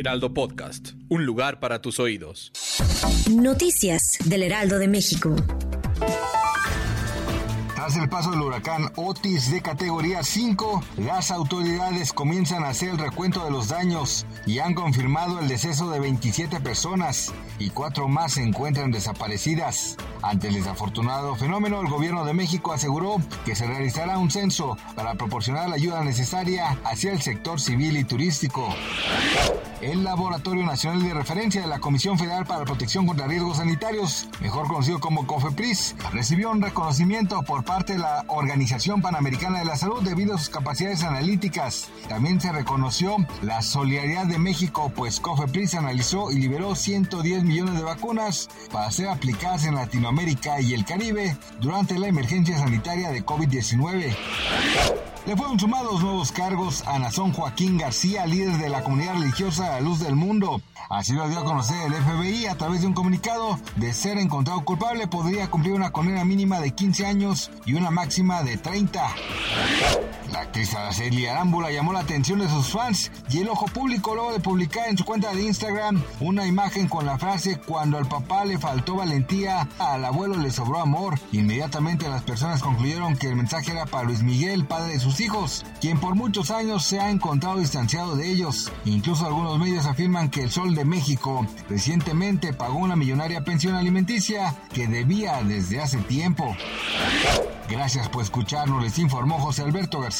Heraldo Podcast, un lugar para tus oídos. Noticias del Heraldo de México. Tras el paso del huracán Otis de categoría 5, las autoridades comienzan a hacer el recuento de los daños y han confirmado el deceso de 27 personas y cuatro más se encuentran desaparecidas. Ante el desafortunado fenómeno, el gobierno de México aseguró que se realizará un censo para proporcionar la ayuda necesaria hacia el sector civil y turístico. El Laboratorio Nacional de Referencia de la Comisión Federal para la Protección contra Riesgos Sanitarios, mejor conocido como COFEPRIS, recibió un reconocimiento por parte de la Organización Panamericana de la Salud debido a sus capacidades analíticas. También se reconoció la solidaridad de México, pues COFEPRIS analizó y liberó 110 millones de vacunas para ser aplicadas en Latinoamérica y el Caribe durante la emergencia sanitaria de COVID-19. Le fueron sumados nuevos cargos a Nazón Joaquín García, líder de la comunidad religiosa La Luz del Mundo. Así lo dio a conocer el FBI a través de un comunicado. De ser encontrado culpable, podría cumplir una condena mínima de 15 años y una máxima de 30. La actriz Araceli Arámbula llamó la atención de sus fans y el ojo público luego de publicar en su cuenta de Instagram una imagen con la frase cuando al papá le faltó valentía, al abuelo le sobró amor. Inmediatamente las personas concluyeron que el mensaje era para Luis Miguel, padre de sus hijos, quien por muchos años se ha encontrado distanciado de ellos. Incluso algunos medios afirman que el Sol de México recientemente pagó una millonaria pensión alimenticia que debía desde hace tiempo. Gracias por escucharnos, les informó José Alberto García.